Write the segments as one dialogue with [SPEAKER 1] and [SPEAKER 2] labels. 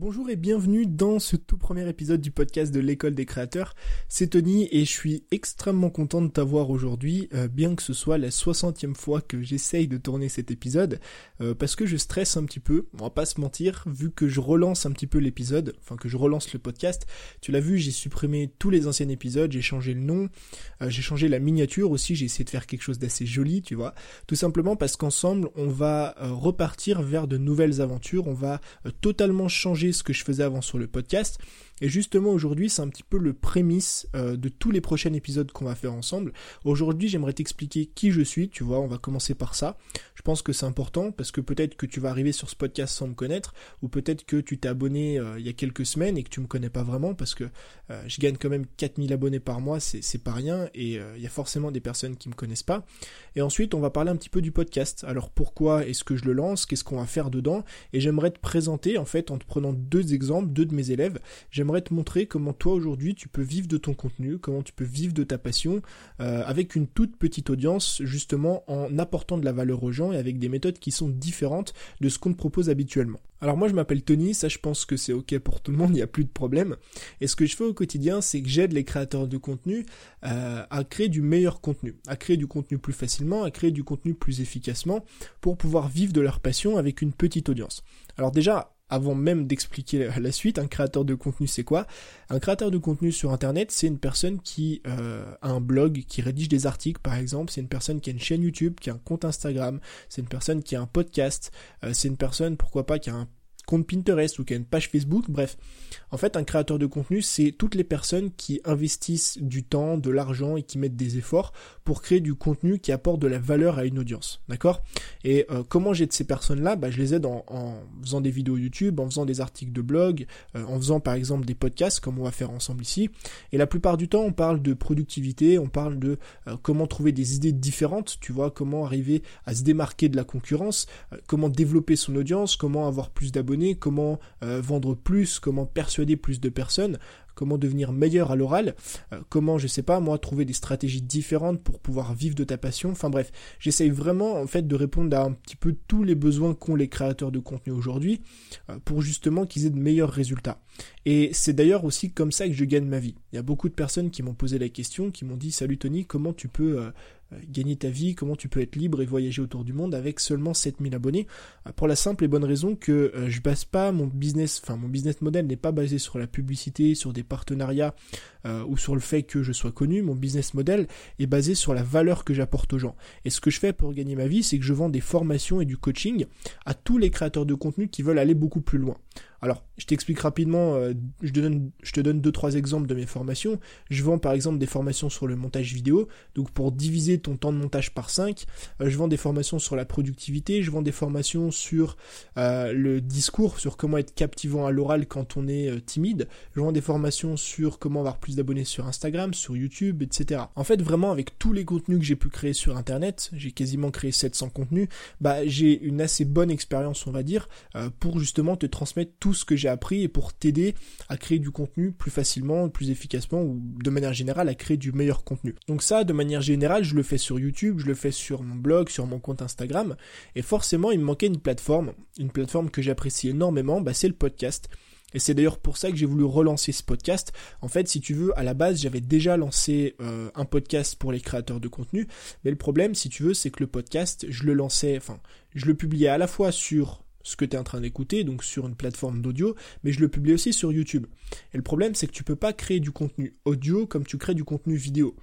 [SPEAKER 1] Bonjour et bienvenue dans ce tout premier épisode du podcast de l'école des créateurs. C'est Tony et je suis extrêmement content de t'avoir aujourd'hui, euh, bien que ce soit la 60e fois que j'essaye de tourner cet épisode, euh, parce que je stresse un petit peu, on va pas se mentir, vu que je relance un petit peu l'épisode, enfin que je relance le podcast. Tu l'as vu, j'ai supprimé tous les anciens épisodes, j'ai changé le nom, euh, j'ai changé la miniature aussi, j'ai essayé de faire quelque chose d'assez joli, tu vois. Tout simplement parce qu'ensemble, on va repartir vers de nouvelles aventures, on va totalement changer ce que je faisais avant sur le podcast. Et justement aujourd'hui c'est un petit peu le prémisse euh, de tous les prochains épisodes qu'on va faire ensemble. Aujourd'hui j'aimerais t'expliquer qui je suis, tu vois, on va commencer par ça. Je pense que c'est important parce que peut-être que tu vas arriver sur ce podcast sans me connaître ou peut-être que tu t'es abonné euh, il y a quelques semaines et que tu me connais pas vraiment parce que euh, je gagne quand même 4000 abonnés par mois, c'est pas rien et il y a forcément des personnes qui me connaissent pas. Et ensuite on va parler un petit peu du podcast. Alors pourquoi est-ce que je le lance, qu'est-ce qu'on va faire dedans? Et j'aimerais te présenter en fait en te prenant deux exemples, deux de mes élèves j'aimerais te montrer comment toi aujourd'hui tu peux vivre de ton contenu, comment tu peux vivre de ta passion euh, avec une toute petite audience justement en apportant de la valeur aux gens et avec des méthodes qui sont différentes de ce qu'on te propose habituellement. Alors moi je m'appelle Tony, ça je pense que c'est ok pour tout le monde, il n'y a plus de problème. Et ce que je fais au quotidien c'est que j'aide les créateurs de contenu euh, à créer du meilleur contenu, à créer du contenu plus facilement, à créer du contenu plus efficacement pour pouvoir vivre de leur passion avec une petite audience. Alors déjà, avant même d'expliquer la suite, un créateur de contenu c'est quoi? Un créateur de contenu sur internet c'est une personne qui euh, a un blog, qui rédige des articles par exemple, c'est une personne qui a une chaîne YouTube, qui a un compte Instagram, c'est une personne qui a un podcast, euh, c'est une personne pourquoi pas qui a un compte Pinterest ou qui a une page Facebook, bref. En fait, un créateur de contenu, c'est toutes les personnes qui investissent du temps, de l'argent et qui mettent des efforts pour créer du contenu qui apporte de la valeur à une audience, d'accord? Et euh, comment j'aide ces personnes-là? Bah, Je les aide en, faisant des vidéos YouTube, en faisant des articles de blog, euh, en faisant par exemple des podcasts comme on va faire ensemble ici. Et la plupart du temps, on parle de productivité, on parle de euh, comment trouver des idées différentes, tu vois, comment arriver à se démarquer de la concurrence, comment développer son audience, comment avoir plus d'abonnés comment euh, vendre plus, comment persuader plus de personnes, comment devenir meilleur à l'oral, euh, comment, je sais pas, moi, trouver des stratégies différentes pour pouvoir vivre de ta passion. Enfin bref, j'essaye vraiment, en fait, de répondre à un petit peu tous les besoins qu'ont les créateurs de contenu aujourd'hui euh, pour justement qu'ils aient de meilleurs résultats. Et c'est d'ailleurs aussi comme ça que je gagne ma vie. Il y a beaucoup de personnes qui m'ont posé la question, qui m'ont dit, salut Tony, comment tu peux euh, gagner ta vie, comment tu peux être libre et voyager autour du monde avec seulement 7000 abonnés. Pour la simple et bonne raison que je base pas mon business, enfin mon business model n'est pas basé sur la publicité, sur des partenariats ou sur le fait que je sois connu. Mon business model est basé sur la valeur que j'apporte aux gens. Et ce que je fais pour gagner ma vie, c'est que je vends des formations et du coaching à tous les créateurs de contenu qui veulent aller beaucoup plus loin. Alors, je t'explique rapidement, euh, je, te donne, je te donne deux trois exemples de mes formations. Je vends par exemple des formations sur le montage vidéo, donc pour diviser ton temps de montage par 5. Euh, je vends des formations sur la productivité, je vends des formations sur euh, le discours, sur comment être captivant à l'oral quand on est timide. Je vends des formations sur comment avoir plus d'abonnés sur Instagram, sur YouTube, etc. En fait, vraiment avec tous les contenus que j'ai pu créer sur Internet, j'ai quasiment créé 700 contenus, bah j'ai une assez bonne expérience, on va dire, pour justement te transmettre tout ce que j'ai appris et pour t'aider à créer du contenu plus facilement, plus efficacement ou de manière générale à créer du meilleur contenu. Donc ça, de manière générale, je le fais sur YouTube, je le fais sur mon blog, sur mon compte Instagram et forcément il me manquait une plateforme, une plateforme que j'apprécie énormément, bah, c'est le podcast. Et c'est d'ailleurs pour ça que j'ai voulu relancer ce podcast. En fait, si tu veux, à la base, j'avais déjà lancé euh, un podcast pour les créateurs de contenu. Mais le problème, si tu veux, c'est que le podcast, je le lançais, enfin, je le publiais à la fois sur ce que tu es en train d'écouter, donc sur une plateforme d'audio, mais je le publie aussi sur YouTube. Et le problème, c'est que tu peux pas créer du contenu audio comme tu crées du contenu vidéo.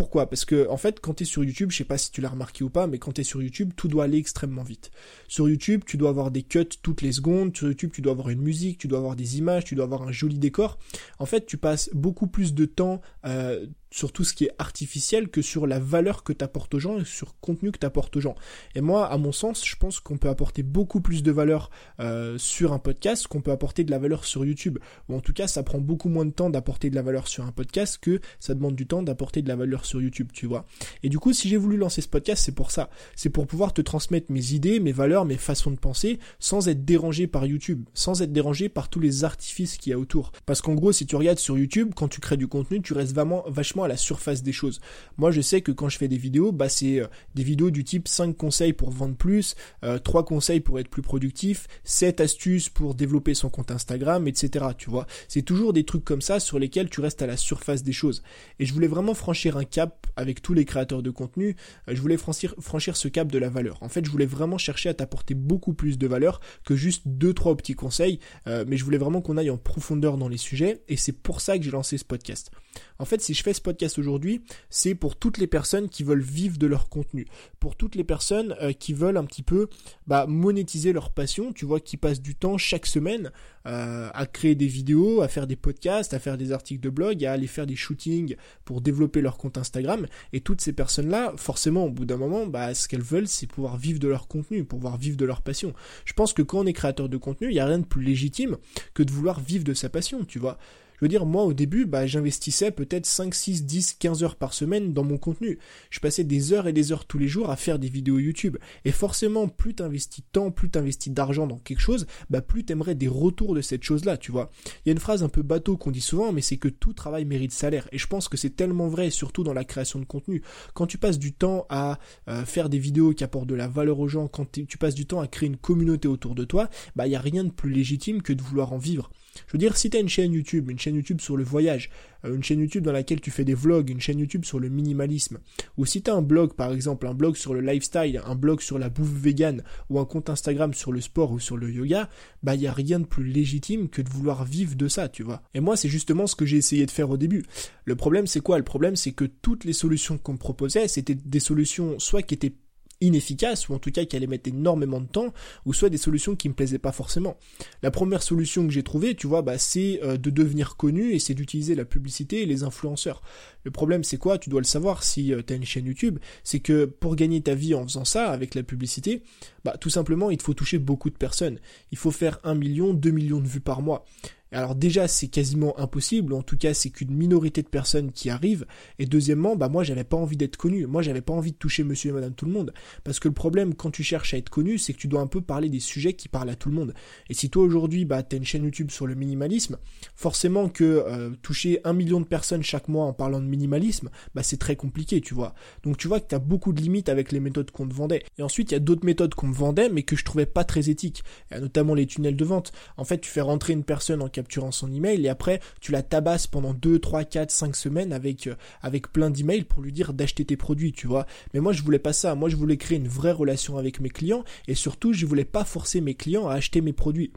[SPEAKER 1] Pourquoi? Parce que en fait, quand tu es sur YouTube, je sais pas si tu l'as remarqué ou pas, mais quand tu es sur YouTube, tout doit aller extrêmement vite. Sur YouTube, tu dois avoir des cuts toutes les secondes, sur YouTube, tu dois avoir une musique, tu dois avoir des images, tu dois avoir un joli décor. En fait, tu passes beaucoup plus de temps euh, sur tout ce qui est artificiel que sur la valeur que tu apportes aux gens et sur le contenu que tu apportes aux gens. Et moi, à mon sens, je pense qu'on peut apporter beaucoup plus de valeur euh, sur un podcast qu'on peut apporter de la valeur sur YouTube. Ou en tout cas, ça prend beaucoup moins de temps d'apporter de la valeur sur un podcast que ça demande du temps d'apporter de la valeur sur YouTube, tu vois. Et du coup, si j'ai voulu lancer ce podcast, c'est pour ça. C'est pour pouvoir te transmettre mes idées, mes valeurs, mes façons de penser, sans être dérangé par YouTube, sans être dérangé par tous les artifices qu'il y a autour. Parce qu'en gros, si tu regardes sur YouTube, quand tu crées du contenu, tu restes vraiment, vachement à la surface des choses. Moi, je sais que quand je fais des vidéos, bah c'est euh, des vidéos du type 5 conseils pour vendre plus, euh, 3 conseils pour être plus productif, 7 astuces pour développer son compte Instagram, etc. Tu vois, c'est toujours des trucs comme ça sur lesquels tu restes à la surface des choses. Et je voulais vraiment franchir un cap avec tous les créateurs de contenu. Euh, je voulais franchir, ce cap de la valeur. En fait, je voulais vraiment chercher à t'apporter beaucoup plus de valeur que juste deux trois petits conseils, euh, mais je voulais vraiment qu'on aille en profondeur dans les sujets et c'est pour ça que j'ai lancé ce podcast. En fait, si je fais ce podcast aujourd'hui, c'est pour toutes les personnes qui veulent vivre de leur contenu, pour toutes les personnes euh, qui veulent un petit peu bah, monétiser leur passion, tu vois, qui passent du temps chaque semaine euh, à créer des vidéos, à faire des podcasts, à faire des articles de blog, à aller faire des shootings pour développer leur compte Instagram. Et toutes ces personnes-là, forcément, au bout d'un moment, bah, ce qu'elles veulent, c'est pouvoir vivre de leur contenu, pouvoir vivre de leur passion. Je pense que quand on est créateur de contenu, il n'y a rien de plus légitime que de vouloir vivre de sa passion, tu vois. Je veux dire, moi au début, bah, j'investissais peut-être 5, 6, 10, 15 heures par semaine dans mon contenu. Je passais des heures et des heures tous les jours à faire des vidéos YouTube. Et forcément, plus t'investis de temps, plus t'investis d'argent dans quelque chose, bah, plus t'aimerais des retours de cette chose-là, tu vois. Il y a une phrase un peu bateau qu'on dit souvent, mais c'est que tout travail mérite salaire. Et je pense que c'est tellement vrai, surtout dans la création de contenu. Quand tu passes du temps à euh, faire des vidéos qui apportent de la valeur aux gens, quand tu passes du temps à créer une communauté autour de toi, bah, il n'y a rien de plus légitime que de vouloir en vivre. Je veux dire, si tu une chaîne YouTube, une chaîne YouTube sur le voyage, euh, une chaîne YouTube dans laquelle tu fais des vlogs, une chaîne YouTube sur le minimalisme, ou si tu un blog par exemple, un blog sur le lifestyle, un blog sur la bouffe vegan, ou un compte Instagram sur le sport ou sur le yoga, bah il y a rien de plus légitime que de vouloir vivre de ça, tu vois. Et moi, c'est justement ce que j'ai essayé de faire au début. Le problème, c'est quoi? Le problème, c'est que toutes les solutions qu'on me proposait, c'était des solutions soit qui étaient inefficace, ou en tout cas qui allait mettre énormément de temps, ou soit des solutions qui me plaisaient pas forcément. La première solution que j'ai trouvée, tu vois, bah, c'est euh, de devenir connu et c'est d'utiliser la publicité et les influenceurs. Le problème c'est quoi? Tu dois le savoir si euh, tu as une chaîne YouTube, c'est que pour gagner ta vie en faisant ça avec la publicité, bah tout simplement il te faut toucher beaucoup de personnes. Il faut faire un million, deux millions de vues par mois. Alors déjà, c'est quasiment impossible, en tout cas, c'est qu'une minorité de personnes qui arrivent. Et deuxièmement, bah moi, j'avais pas envie d'être connu. Moi, j'avais pas envie de toucher monsieur et madame tout le monde. Parce que le problème, quand tu cherches à être connu, c'est que tu dois un peu parler des sujets qui parlent à tout le monde. Et si toi, aujourd'hui, bah, t'as une chaîne YouTube sur le minimalisme, forcément que euh, toucher un million de personnes chaque mois en parlant de minimalisme, bah, c'est très compliqué, tu vois. Donc tu vois que t'as beaucoup de limites avec les méthodes qu'on te vendait. Et ensuite, il y a d'autres méthodes qu'on me vendait, mais que je trouvais pas très éthiques. notamment les tunnels de vente. En fait, tu fais rentrer une personne en capturant son email et après tu la tabasses pendant 2, 3, 4, 5 semaines avec, euh, avec plein d'emails pour lui dire d'acheter tes produits, tu vois. Mais moi je voulais pas ça, moi je voulais créer une vraie relation avec mes clients et surtout je voulais pas forcer mes clients à acheter mes produits.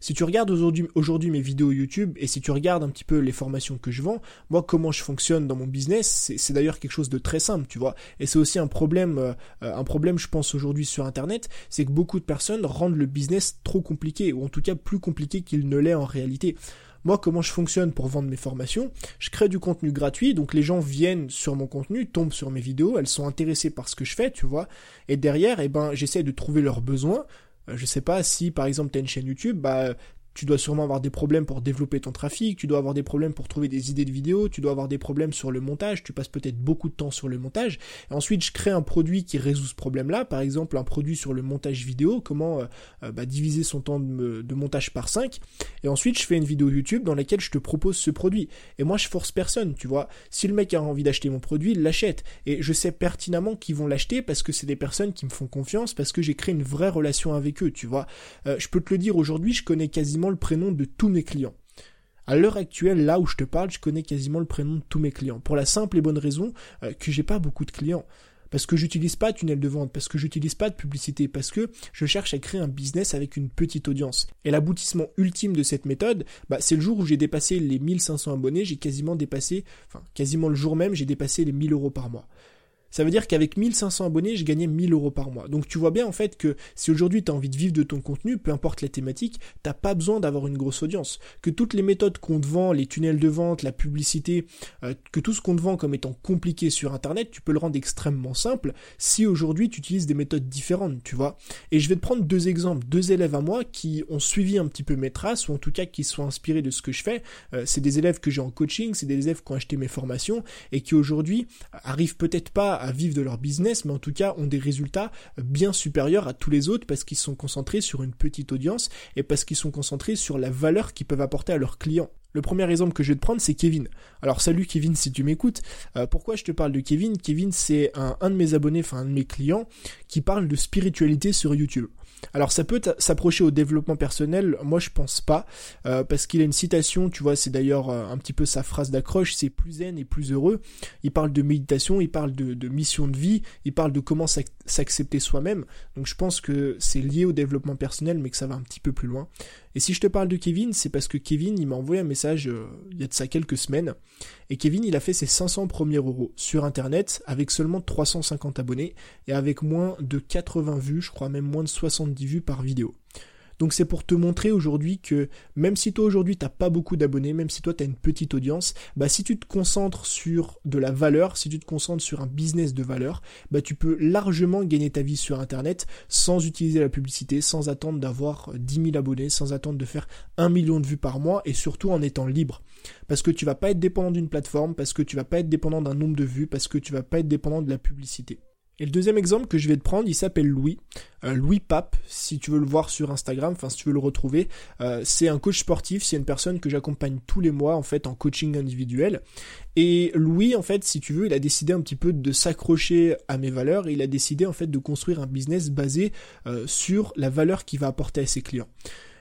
[SPEAKER 1] Si tu regardes aujourd'hui mes vidéos YouTube et si tu regardes un petit peu les formations que je vends, moi comment je fonctionne dans mon business, c'est d'ailleurs quelque chose de très simple, tu vois. Et c'est aussi un problème, euh, un problème je pense aujourd'hui sur Internet, c'est que beaucoup de personnes rendent le business trop compliqué ou en tout cas plus compliqué qu'il ne l'est en réalité. Moi, comment je fonctionne pour vendre mes formations? Je crée du contenu gratuit, donc les gens viennent sur mon contenu, tombent sur mes vidéos, elles sont intéressées par ce que je fais, tu vois. Et derrière, eh ben, j'essaie de trouver leurs besoins. Euh, je sais pas si par exemple tu as une chaîne YouTube, bah tu dois sûrement avoir des problèmes pour développer ton trafic, tu dois avoir des problèmes pour trouver des idées de vidéos, tu dois avoir des problèmes sur le montage, tu passes peut-être beaucoup de temps sur le montage. Ensuite, je crée un produit qui résout ce problème-là, par exemple un produit sur le montage vidéo, comment euh, euh, bah, diviser son temps de, de, montage par 5. Et ensuite, je fais une vidéo YouTube dans laquelle je te propose ce produit. Et moi, je force personne, tu vois. Si le mec a envie d'acheter mon produit, il l'achète. Et je sais pertinemment qu'ils vont l'acheter parce que c'est des personnes qui me font confiance, parce que j'ai créé une vraie relation avec eux, tu vois. Euh, je peux te le dire aujourd'hui, je connais quasiment le prénom de tous mes clients. À l'heure actuelle, là où je te parle, je connais quasiment le prénom de tous mes clients. Pour la simple et bonne raison euh, que j'ai pas beaucoup de clients. Parce que j'utilise pas de tunnel de vente, parce que j'utilise pas de publicité, parce que je cherche à créer un business avec une petite audience. Et l'aboutissement ultime de cette méthode, bah, c'est le jour où j'ai dépassé les 1500 abonnés, j'ai quasiment dépassé, enfin, quasiment le jour même, j'ai dépassé les 1000 euros par mois. Ça veut dire qu'avec 1500 abonnés, je gagnais 1000 euros par mois. Donc tu vois bien en fait que si aujourd'hui tu as envie de vivre de ton contenu, peu importe la thématique, t'as pas besoin d'avoir une grosse audience. Que toutes les méthodes qu'on te vend, les tunnels de vente, la publicité, euh, que tout ce qu'on te vend comme étant compliqué sur Internet, tu peux le rendre extrêmement simple si aujourd'hui tu utilises des méthodes différentes, tu vois. Et je vais te prendre deux exemples, deux élèves à moi qui ont suivi un petit peu mes traces, ou en tout cas qui sont inspirés de ce que je fais. Euh, c'est des élèves que j'ai en coaching, c'est des élèves qui ont acheté mes formations et qui aujourd'hui arrivent peut-être pas à vivre de leur business, mais en tout cas ont des résultats bien supérieurs à tous les autres parce qu'ils sont concentrés sur une petite audience et parce qu'ils sont concentrés sur la valeur qu'ils peuvent apporter à leurs clients. Le premier exemple que je vais te prendre, c'est Kevin. Alors salut Kevin si tu m'écoutes. Euh, pourquoi je te parle de Kevin? Kevin, c'est un, un, de mes abonnés, enfin un de mes clients, qui parle de spiritualité sur YouTube. Alors ça peut s'approcher au développement personnel, moi je pense pas, euh, parce qu'il a une citation, tu vois, c'est d'ailleurs euh, un petit peu sa phrase d'accroche, c'est plus zen et plus heureux. Il parle de méditation, il parle de, mission de vie, il parle de comment s'accepter soi-même. Donc je pense que c'est lié au développement personnel, mais que ça va un petit peu plus loin. Et si je te parle de Kevin, c'est parce que Kevin, il m'a envoyé un message euh, il y a de ça quelques semaines, et Kevin, il a fait ses 500 premiers euros sur Internet avec seulement 350 abonnés et avec moins de 80 vues, je crois même moins de 70 vues par vidéo. Donc c'est pour te montrer aujourd'hui que même si toi aujourd'hui t'as pas beaucoup d'abonnés, même si toi tu as une petite audience, bah si tu te concentres sur de la valeur, si tu te concentres sur un business de valeur, bah tu peux largement gagner ta vie sur internet sans utiliser la publicité, sans attendre d'avoir 10 000 abonnés, sans attendre de faire 1 million de vues par mois et surtout en étant libre. Parce que tu vas pas être dépendant d'une plateforme, parce que tu vas pas être dépendant d'un nombre de vues, parce que tu vas pas être dépendant de la publicité. Et le deuxième exemple que je vais te prendre, il s'appelle Louis. Euh, Louis Pape, si tu veux le voir sur Instagram, enfin si tu veux le retrouver, euh, c'est un coach sportif, c'est une personne que j'accompagne tous les mois en fait en coaching individuel. Et Louis, en fait, si tu veux, il a décidé un petit peu de s'accrocher à mes valeurs il a décidé en fait de construire un business basé euh, sur la valeur qu'il va apporter à ses clients.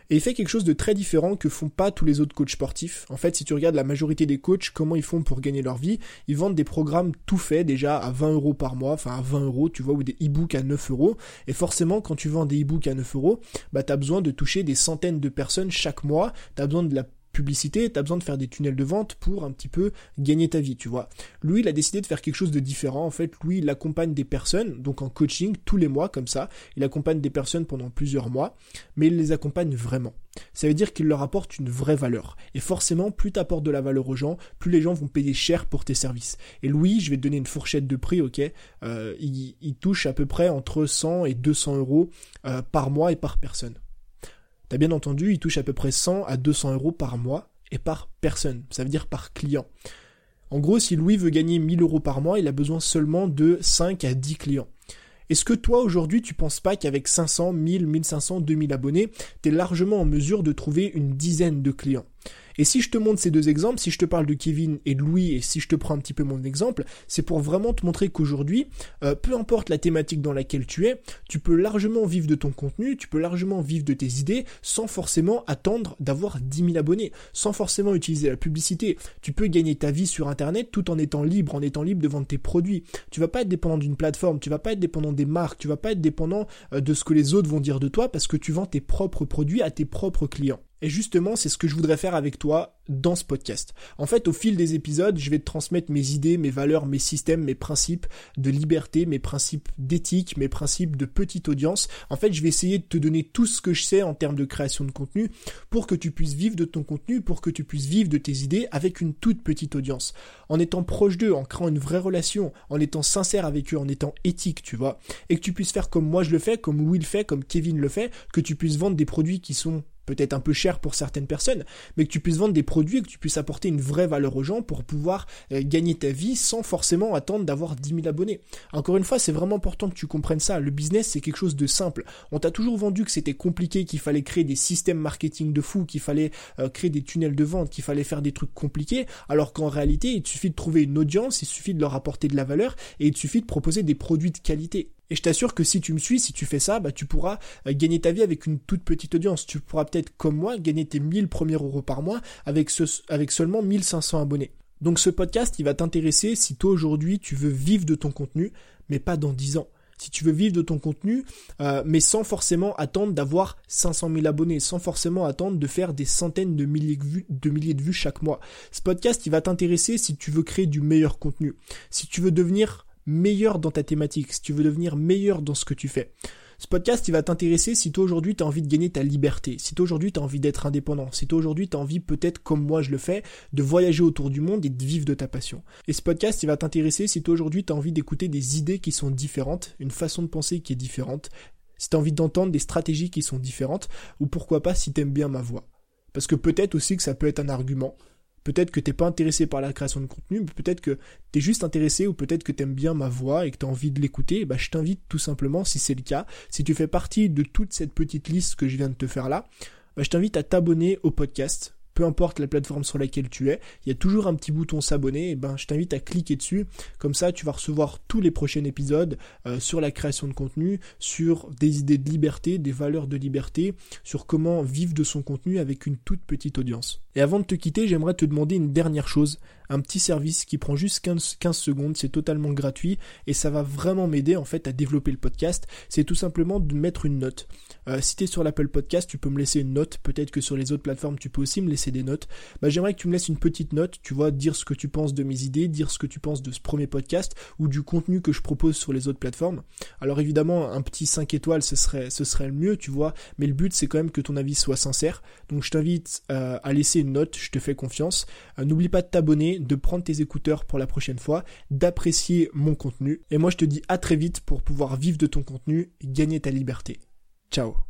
[SPEAKER 1] Et il fait quelque chose de très différent que font pas tous les autres coachs sportifs. En fait, si tu regardes la majorité des coachs, comment ils font pour gagner leur vie, ils vendent des programmes tout faits déjà à 20 euros par mois, enfin à 20 euros, tu vois, ou des e-books à 9 euros. Et forcément, quand tu vends des e-books à 9 euros, bah t'as besoin de toucher des centaines de personnes chaque mois. T'as besoin de la publicité, tu as besoin de faire des tunnels de vente pour un petit peu gagner ta vie, tu vois. Lui, il a décidé de faire quelque chose de différent. En fait, lui, il accompagne des personnes, donc en coaching, tous les mois, comme ça. Il accompagne des personnes pendant plusieurs mois, mais il les accompagne vraiment. Ça veut dire qu'il leur apporte une vraie valeur. Et forcément, plus tu apportes de la valeur aux gens, plus les gens vont payer cher pour tes services. Et Louis, je vais te donner une fourchette de prix, ok euh, il, touche à peu près entre 100 et 200 euros euh, par mois et par personne. T'as bien entendu, il touche à peu près 100 à 200 euros par mois et par personne. Ça veut dire par client. En gros, si Louis veut gagner 1000 euros par mois, il a besoin seulement de 5 à 10 clients. Est-ce que toi aujourd'hui tu penses pas qu'avec 500, 1000, 1500, 2000 abonnés, tu es largement en mesure de trouver une dizaine de clients? Et si je te montre ces deux exemples, si je te parle de Kevin et de Louis, et si je te prends un petit peu mon exemple, c'est pour vraiment te montrer qu'aujourd'hui, euh, peu importe la thématique dans laquelle tu es, tu peux largement vivre de ton contenu, tu peux largement vivre de tes idées, sans forcément attendre d'avoir 10 000 abonnés, sans forcément utiliser la publicité. Tu peux gagner ta vie sur Internet tout en étant libre, en étant libre de vendre tes produits. Tu vas pas être dépendant d'une plateforme, tu vas pas être dépendant des marques, tu vas pas être dépendant euh, de ce que les autres vont dire de toi parce que tu vends tes propres produits à tes propres clients. Et justement, c'est ce que je voudrais faire avec toi dans ce podcast. En fait, au fil des épisodes, je vais te transmettre mes idées, mes valeurs, mes systèmes, mes principes de liberté, mes principes d'éthique, mes principes de petite audience. En fait, je vais essayer de te donner tout ce que je sais en termes de création de contenu pour que tu puisses vivre de ton contenu, pour que tu puisses vivre de tes idées avec une toute petite audience. En étant proche d'eux, en créant une vraie relation, en étant sincère avec eux, en étant éthique, tu vois. Et que tu puisses faire comme moi je le fais, comme Louis le fait, comme Kevin le fait, que tu puisses vendre des produits qui sont peut-être un peu cher pour certaines personnes, mais que tu puisses vendre des produits et que tu puisses apporter une vraie valeur aux gens pour pouvoir euh, gagner ta vie sans forcément attendre d'avoir 10 000 abonnés. Encore une fois, c'est vraiment important que tu comprennes ça. Le business, c'est quelque chose de simple. On t'a toujours vendu que c'était compliqué, qu'il fallait créer des systèmes marketing de fou, qu'il fallait euh, créer des tunnels de vente, qu'il fallait faire des trucs compliqués, alors qu'en réalité, il suffit de trouver une audience, il suffit de leur apporter de la valeur et il suffit de proposer des produits de qualité. Et je t'assure que si tu me suis, si tu fais ça, bah, tu pourras euh, gagner ta vie avec une toute petite audience. Tu pourras peut-être, comme moi, gagner tes 1000 premiers euros par mois avec, ce, avec seulement 1500 abonnés. Donc ce podcast, il va t'intéresser si toi aujourd'hui tu veux vivre de ton contenu, mais pas dans 10 ans. Si tu veux vivre de ton contenu, euh, mais sans forcément attendre d'avoir 500 000 abonnés, sans forcément attendre de faire des centaines de milliers de vues, de milliers de vues chaque mois. Ce podcast, il va t'intéresser si tu veux créer du meilleur contenu, si tu veux devenir meilleur dans ta thématique, si tu veux devenir meilleur dans ce que tu fais. Ce podcast, il va t'intéresser si toi aujourd'hui tu as envie de gagner ta liberté, si toi aujourd'hui tu as envie d'être indépendant, si toi aujourd'hui tu as envie peut-être comme moi je le fais, de voyager autour du monde et de vivre de ta passion. Et ce podcast, il va t'intéresser si toi aujourd'hui tu as envie d'écouter des idées qui sont différentes, une façon de penser qui est différente, si tu as envie d'entendre des stratégies qui sont différentes, ou pourquoi pas si tu aimes bien ma voix. Parce que peut-être aussi que ça peut être un argument Peut-être que t'es pas intéressé par la création de contenu, mais peut-être que t'es juste intéressé ou peut-être que t'aimes bien ma voix et que t'as envie de l'écouter. Bah, je t'invite tout simplement, si c'est le cas, si tu fais partie de toute cette petite liste que je viens de te faire là, bah, je t'invite à t'abonner au podcast peu importe la plateforme sur laquelle tu es, il y a toujours un petit bouton s'abonner, et ben je t'invite à cliquer dessus, comme ça tu vas recevoir tous les prochains épisodes euh, sur la création de contenu, sur des idées de liberté, des valeurs de liberté, sur comment vivre de son contenu avec une toute petite audience. Et avant de te quitter, j'aimerais te demander une dernière chose, un petit service qui prend juste 15, 15 secondes, c'est totalement gratuit et ça va vraiment m'aider en fait à développer le podcast, c'est tout simplement de mettre une note. Euh, si tu es sur l'Apple Podcast, tu peux me laisser une note, peut-être que sur les autres plateformes tu peux aussi me laisser des notes. Bah, j'aimerais que tu me laisses une petite note, tu vois, dire ce que tu penses de mes idées, dire ce que tu penses de ce premier podcast ou du contenu que je propose sur les autres plateformes. Alors évidemment, un petit 5 étoiles, ce serait, le mieux, tu vois, mais le but c'est quand même que ton avis soit sincère. Donc je t'invite euh, à laisser note, je te fais confiance. Euh, n'oublie pas de t'abonner, de prendre tes écouteurs pour la prochaine fois, d'apprécier mon contenu. Et moi je te dis à très vite pour pouvoir vivre de ton contenu et gagner ta liberté. Ciao